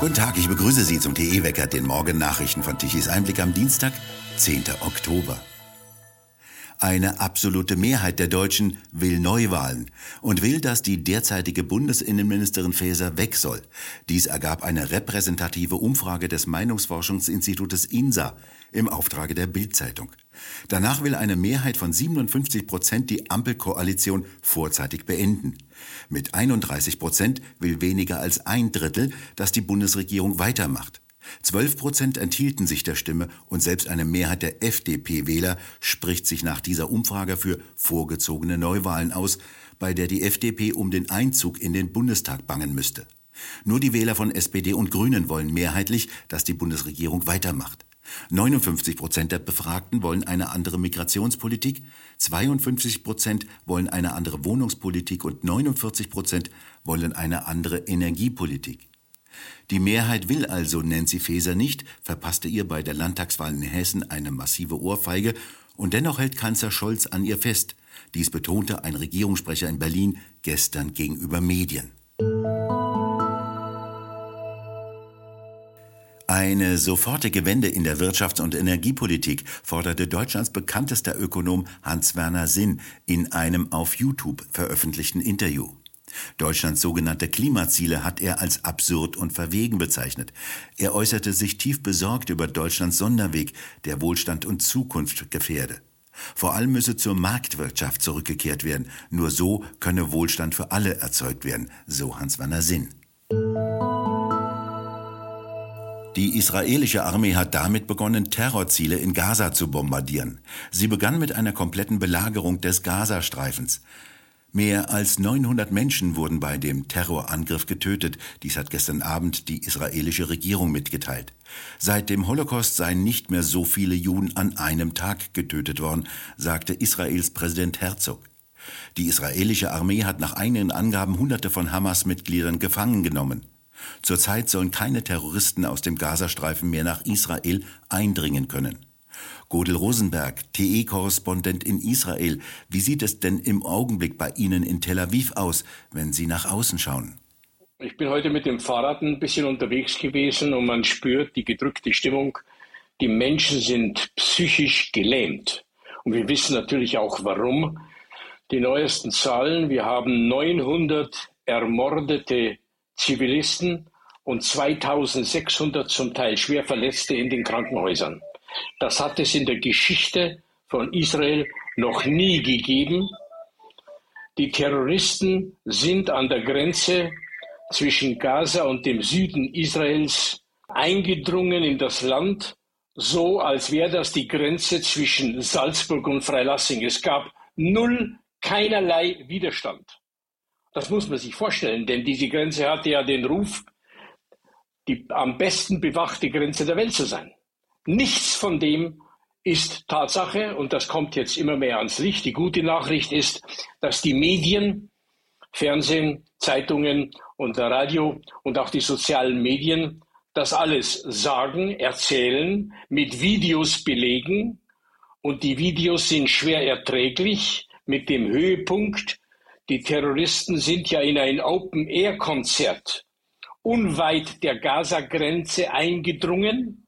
Guten Tag, ich begrüße Sie zum TE-Wecker, den Morgennachrichten von Tichys Einblick am Dienstag, 10. Oktober. Eine absolute Mehrheit der Deutschen will Neuwahlen und will, dass die derzeitige Bundesinnenministerin Faeser weg soll. Dies ergab eine repräsentative Umfrage des Meinungsforschungsinstitutes INSA im Auftrage der Bild-Zeitung. Danach will eine Mehrheit von 57 Prozent die Ampelkoalition vorzeitig beenden. Mit 31 Prozent will weniger als ein Drittel, dass die Bundesregierung weitermacht. 12 Prozent enthielten sich der Stimme und selbst eine Mehrheit der FDP-Wähler spricht sich nach dieser Umfrage für vorgezogene Neuwahlen aus, bei der die FDP um den Einzug in den Bundestag bangen müsste. Nur die Wähler von SPD und Grünen wollen mehrheitlich, dass die Bundesregierung weitermacht. 59 Prozent der Befragten wollen eine andere Migrationspolitik, 52 Prozent wollen eine andere Wohnungspolitik und 49 Prozent wollen eine andere Energiepolitik. Die Mehrheit will also Nancy Faeser nicht, verpasste ihr bei der Landtagswahl in Hessen eine massive Ohrfeige und dennoch hält Kanzler Scholz an ihr fest. Dies betonte ein Regierungssprecher in Berlin gestern gegenüber Medien. Eine sofortige Wende in der Wirtschafts- und Energiepolitik forderte Deutschlands bekanntester Ökonom Hans-Werner Sinn in einem auf YouTube veröffentlichten Interview. Deutschlands sogenannte Klimaziele hat er als absurd und verwegen bezeichnet. Er äußerte sich tief besorgt über Deutschlands Sonderweg, der Wohlstand und Zukunft gefährde. Vor allem müsse zur Marktwirtschaft zurückgekehrt werden. Nur so könne Wohlstand für alle erzeugt werden, so Hans-Werner Sinn. Die israelische Armee hat damit begonnen, Terrorziele in Gaza zu bombardieren. Sie begann mit einer kompletten Belagerung des Gazastreifens. Mehr als 900 Menschen wurden bei dem Terrorangriff getötet. Dies hat gestern Abend die israelische Regierung mitgeteilt. Seit dem Holocaust seien nicht mehr so viele Juden an einem Tag getötet worden, sagte Israels Präsident Herzog. Die israelische Armee hat nach eigenen Angaben Hunderte von Hamas-Mitgliedern gefangen genommen. Zurzeit sollen keine Terroristen aus dem Gazastreifen mehr nach Israel eindringen können. Godel Rosenberg, TE-Korrespondent in Israel, wie sieht es denn im Augenblick bei Ihnen in Tel Aviv aus, wenn Sie nach außen schauen? Ich bin heute mit dem Fahrrad ein bisschen unterwegs gewesen und man spürt die gedrückte Stimmung. Die Menschen sind psychisch gelähmt. Und wir wissen natürlich auch warum. Die neuesten Zahlen, wir haben 900 ermordete Zivilisten und 2600 zum Teil schwer Verletzte in den Krankenhäusern. Das hat es in der Geschichte von Israel noch nie gegeben. Die Terroristen sind an der Grenze zwischen Gaza und dem Süden Israels eingedrungen in das Land, so als wäre das die Grenze zwischen Salzburg und Freilassing. Es gab null, keinerlei Widerstand. Das muss man sich vorstellen, denn diese Grenze hatte ja den Ruf, die am besten bewachte Grenze der Welt zu sein. Nichts von dem ist Tatsache und das kommt jetzt immer mehr ans Licht. Die gute Nachricht ist, dass die Medien, Fernsehen, Zeitungen und Radio und auch die sozialen Medien das alles sagen, erzählen, mit Videos belegen. Und die Videos sind schwer erträglich mit dem Höhepunkt. Die Terroristen sind ja in ein Open-Air-Konzert unweit der Gaza-Grenze eingedrungen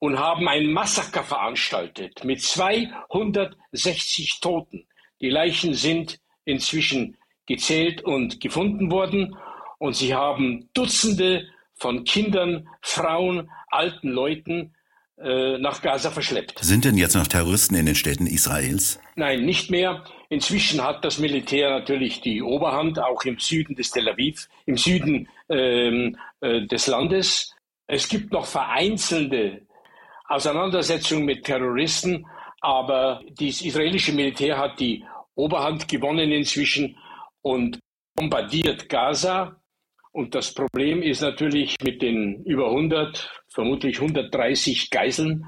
und haben ein Massaker veranstaltet mit 260 Toten. Die Leichen sind inzwischen gezählt und gefunden worden und sie haben Dutzende von Kindern, Frauen, alten Leuten äh, nach Gaza verschleppt. Sind denn jetzt noch Terroristen in den Städten Israels? Nein, nicht mehr. Inzwischen hat das Militär natürlich die Oberhand, auch im Süden des Tel Aviv, im Süden ähm, äh, des Landes. Es gibt noch vereinzelte Auseinandersetzungen mit Terroristen, aber das israelische Militär hat die Oberhand gewonnen inzwischen und bombardiert Gaza und das Problem ist natürlich mit den über 100, vermutlich 130 Geiseln,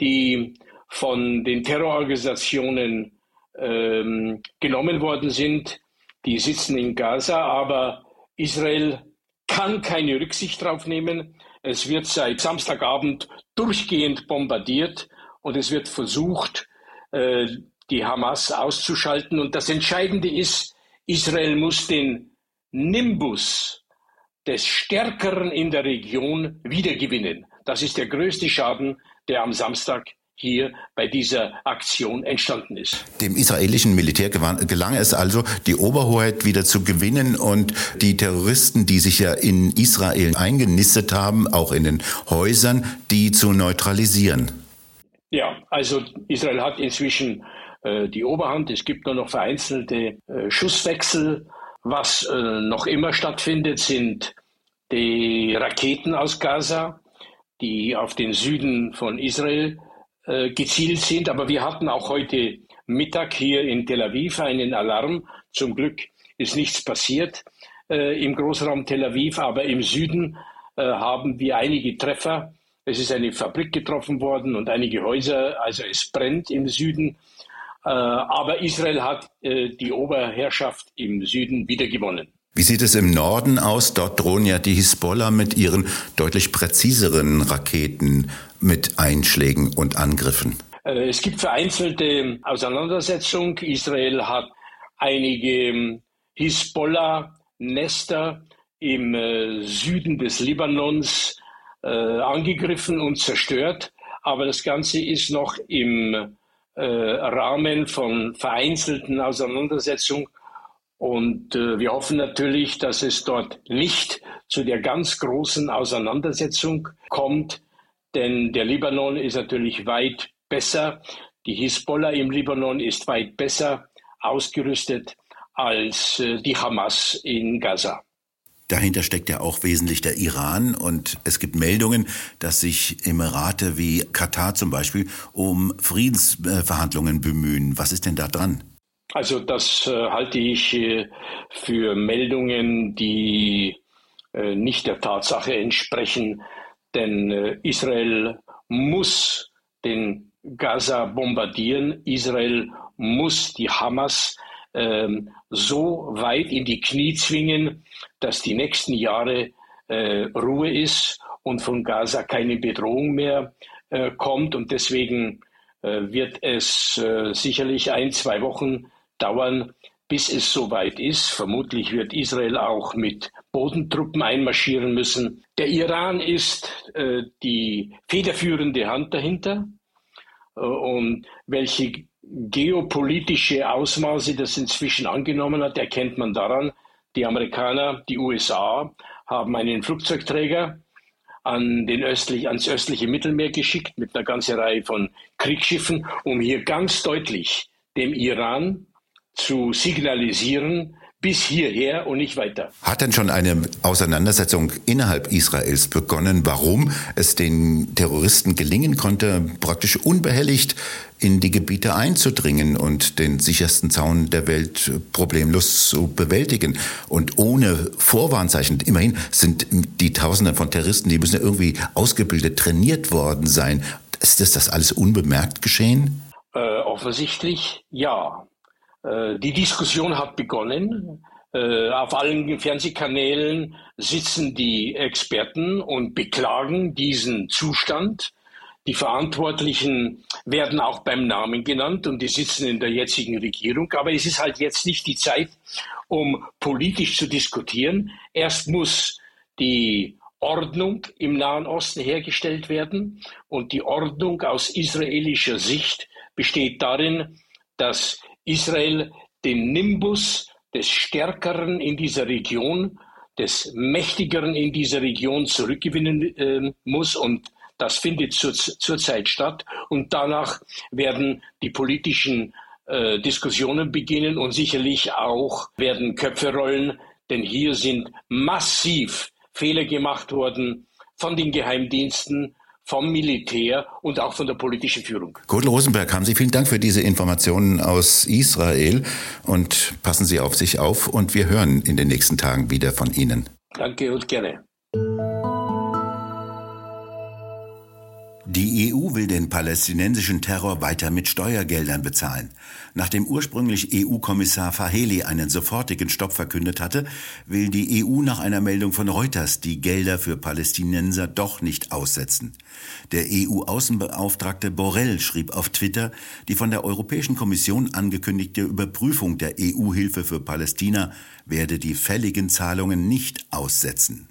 die von den Terrororganisationen ähm, genommen worden sind. Die sitzen in Gaza, aber Israel kann keine Rücksicht darauf nehmen. Es wird seit Samstagabend durchgehend bombardiert und es wird versucht, äh, die Hamas auszuschalten. Und das Entscheidende ist, Israel muss den Nimbus des Stärkeren in der Region wiedergewinnen. Das ist der größte Schaden, der am Samstag hier bei dieser Aktion entstanden ist. Dem israelischen Militär gelang es also, die Oberhoheit wieder zu gewinnen und die Terroristen, die sich ja in Israel eingenistet haben, auch in den Häusern, die zu neutralisieren. Ja, also Israel hat inzwischen äh, die Oberhand. Es gibt nur noch vereinzelte äh, Schusswechsel. Was äh, noch immer stattfindet, sind die Raketen aus Gaza, die auf den Süden von Israel äh, gezielt sind. Aber wir hatten auch heute Mittag hier in Tel Aviv einen Alarm. Zum Glück ist nichts passiert äh, im Großraum Tel Aviv, aber im Süden äh, haben wir einige Treffer. Es ist eine Fabrik getroffen worden und einige Häuser, also es brennt im Süden. Äh, aber Israel hat äh, die Oberherrschaft im Süden wiedergewonnen. Wie sieht es im Norden aus? Dort drohen ja die Hisbollah mit ihren deutlich präziseren Raketen mit Einschlägen und Angriffen. Äh, es gibt vereinzelte Auseinandersetzungen. Israel hat einige ähm, Hisbollah-Nester im äh, Süden des Libanons äh, angegriffen und zerstört. Aber das Ganze ist noch im Rahmen von vereinzelten Auseinandersetzungen und äh, wir hoffen natürlich, dass es dort nicht zu der ganz großen Auseinandersetzung kommt, denn der Libanon ist natürlich weit besser. Die Hisbollah im Libanon ist weit besser ausgerüstet als äh, die Hamas in Gaza. Dahinter steckt ja auch wesentlich der Iran und es gibt Meldungen, dass sich Emirate wie Katar zum Beispiel um Friedensverhandlungen bemühen. Was ist denn da dran? Also das äh, halte ich äh, für Meldungen, die äh, nicht der Tatsache entsprechen, denn äh, Israel muss den Gaza bombardieren, Israel muss die Hamas ähm, so weit in die Knie zwingen, dass die nächsten Jahre äh, Ruhe ist und von Gaza keine Bedrohung mehr äh, kommt. Und deswegen wird es sicherlich ein, zwei Wochen dauern, bis es soweit ist. Vermutlich wird Israel auch mit Bodentruppen einmarschieren müssen. Der Iran ist äh, die federführende Hand dahinter. Äh, und welche geopolitische Ausmaße das inzwischen angenommen hat, erkennt man daran, die Amerikaner, die USA haben einen Flugzeugträger an den östlich, ans östliche Mittelmeer geschickt mit einer ganzen Reihe von Kriegsschiffen, um hier ganz deutlich dem Iran zu signalisieren, bis hierher und nicht weiter. Hat denn schon eine Auseinandersetzung innerhalb Israels begonnen, warum es den Terroristen gelingen konnte, praktisch unbehelligt in die Gebiete einzudringen und den sichersten Zaun der Welt problemlos zu bewältigen und ohne Vorwarnzeichen. Immerhin sind die Tausende von Terroristen, die müssen ja irgendwie ausgebildet, trainiert worden sein. Ist das, das alles unbemerkt geschehen? Äh, offensichtlich ja. Äh, die Diskussion hat begonnen. Äh, auf allen Fernsehkanälen sitzen die Experten und beklagen diesen Zustand. Die Verantwortlichen werden auch beim Namen genannt und die sitzen in der jetzigen Regierung. Aber es ist halt jetzt nicht die Zeit, um politisch zu diskutieren. Erst muss die Ordnung im Nahen Osten hergestellt werden. Und die Ordnung aus israelischer Sicht besteht darin, dass Israel den Nimbus des Stärkeren in dieser Region, des Mächtigeren in dieser Region zurückgewinnen äh, muss. Und das findet zur, zurzeit statt. Und danach werden die politischen äh, Diskussionen beginnen und sicherlich auch werden Köpfe rollen, denn hier sind massiv Fehler gemacht worden von den Geheimdiensten, vom Militär und auch von der politischen Führung. Kurt Rosenberg, haben Sie vielen Dank für diese Informationen aus Israel und passen Sie auf sich auf und wir hören in den nächsten Tagen wieder von Ihnen. Danke und gerne. Die EU will den palästinensischen Terror weiter mit Steuergeldern bezahlen. Nachdem ursprünglich EU-Kommissar Faheli einen sofortigen Stopp verkündet hatte, will die EU nach einer Meldung von Reuters die Gelder für Palästinenser doch nicht aussetzen. Der EU-Außenbeauftragte Borrell schrieb auf Twitter, die von der Europäischen Kommission angekündigte Überprüfung der EU-Hilfe für Palästina werde die fälligen Zahlungen nicht aussetzen.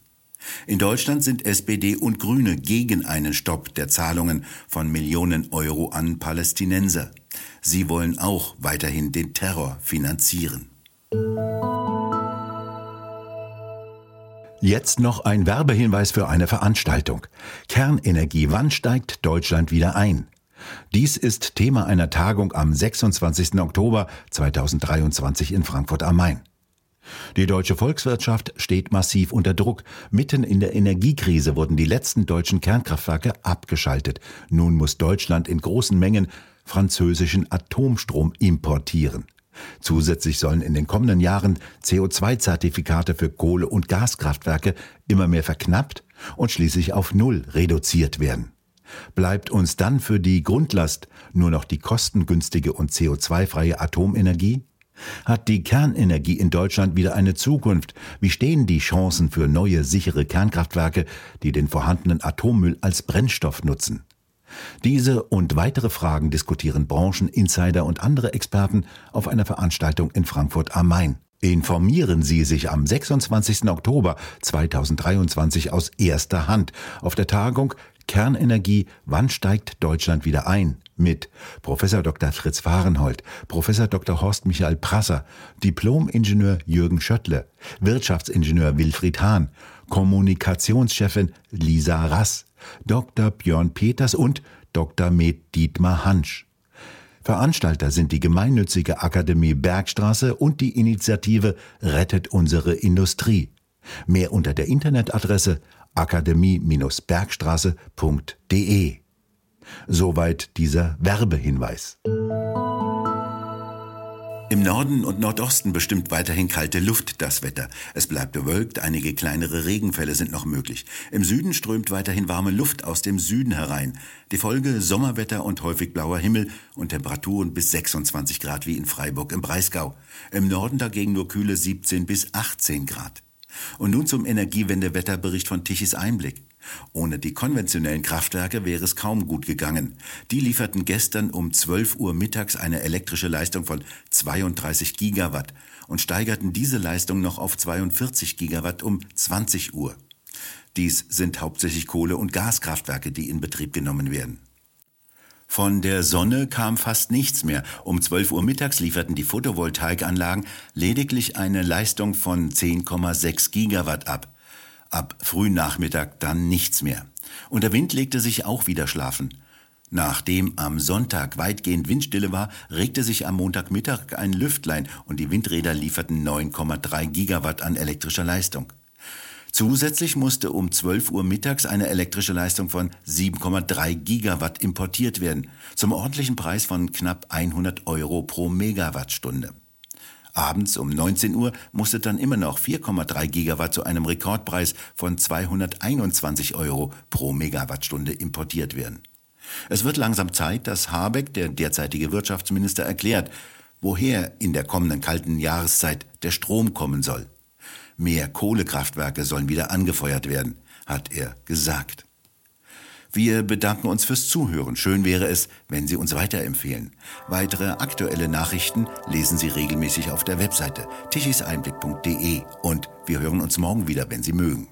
In Deutschland sind SPD und Grüne gegen einen Stopp der Zahlungen von Millionen Euro an Palästinenser. Sie wollen auch weiterhin den Terror finanzieren. Jetzt noch ein Werbehinweis für eine Veranstaltung. Kernenergie, wann steigt Deutschland wieder ein? Dies ist Thema einer Tagung am 26. Oktober 2023 in Frankfurt am Main. Die deutsche Volkswirtschaft steht massiv unter Druck. Mitten in der Energiekrise wurden die letzten deutschen Kernkraftwerke abgeschaltet. Nun muss Deutschland in großen Mengen französischen Atomstrom importieren. Zusätzlich sollen in den kommenden Jahren CO2-Zertifikate für Kohle- und Gaskraftwerke immer mehr verknappt und schließlich auf Null reduziert werden. Bleibt uns dann für die Grundlast nur noch die kostengünstige und CO2-freie Atomenergie? Hat die Kernenergie in Deutschland wieder eine Zukunft? Wie stehen die Chancen für neue sichere Kernkraftwerke, die den vorhandenen Atommüll als Brennstoff nutzen? Diese und weitere Fragen diskutieren Brancheninsider und andere Experten auf einer Veranstaltung in Frankfurt am Main. Informieren Sie sich am 26. Oktober 2023 aus erster Hand auf der Tagung Kernenergie, wann steigt Deutschland wieder ein? Mit Professor Dr. Fritz Fahrenhold, Professor Dr. Horst Michael Prasser, Diplom-Ingenieur Jürgen Schöttle, Wirtschaftsingenieur Wilfried Hahn, Kommunikationschefin Lisa Rass, Dr. Björn Peters und Dr. Med Dietmar Hansch. Veranstalter sind die gemeinnützige Akademie Bergstraße und die Initiative Rettet unsere Industrie. Mehr unter der Internetadresse akademie-bergstraße.de. Soweit dieser Werbehinweis. Im Norden und Nordosten bestimmt weiterhin kalte Luft das Wetter. Es bleibt bewölkt, einige kleinere Regenfälle sind noch möglich. Im Süden strömt weiterhin warme Luft aus dem Süden herein. Die Folge Sommerwetter und häufig blauer Himmel und Temperaturen bis 26 Grad wie in Freiburg im Breisgau. Im Norden dagegen nur kühle 17 bis 18 Grad. Und nun zum Energiewendewetterbericht von Tichys Einblick. Ohne die konventionellen Kraftwerke wäre es kaum gut gegangen. Die lieferten gestern um 12 Uhr mittags eine elektrische Leistung von 32 Gigawatt und steigerten diese Leistung noch auf 42 Gigawatt um 20 Uhr. Dies sind hauptsächlich Kohle- und Gaskraftwerke, die in Betrieb genommen werden. Von der Sonne kam fast nichts mehr. Um 12 Uhr mittags lieferten die Photovoltaikanlagen lediglich eine Leistung von 10,6 Gigawatt ab. Ab frühen Nachmittag dann nichts mehr. Und der Wind legte sich auch wieder schlafen. Nachdem am Sonntag weitgehend Windstille war, regte sich am Montagmittag ein Lüftlein und die Windräder lieferten 9,3 Gigawatt an elektrischer Leistung. Zusätzlich musste um 12 Uhr mittags eine elektrische Leistung von 7,3 Gigawatt importiert werden, zum ordentlichen Preis von knapp 100 Euro pro Megawattstunde. Abends um 19 Uhr musste dann immer noch 4,3 Gigawatt zu einem Rekordpreis von 221 Euro pro Megawattstunde importiert werden. Es wird langsam Zeit, dass Habeck, der derzeitige Wirtschaftsminister, erklärt, woher in der kommenden kalten Jahreszeit der Strom kommen soll. Mehr Kohlekraftwerke sollen wieder angefeuert werden, hat er gesagt. Wir bedanken uns fürs Zuhören. Schön wäre es, wenn Sie uns weiterempfehlen. Weitere aktuelle Nachrichten lesen Sie regelmäßig auf der Webseite tichiseinblick.de und wir hören uns morgen wieder, wenn Sie mögen.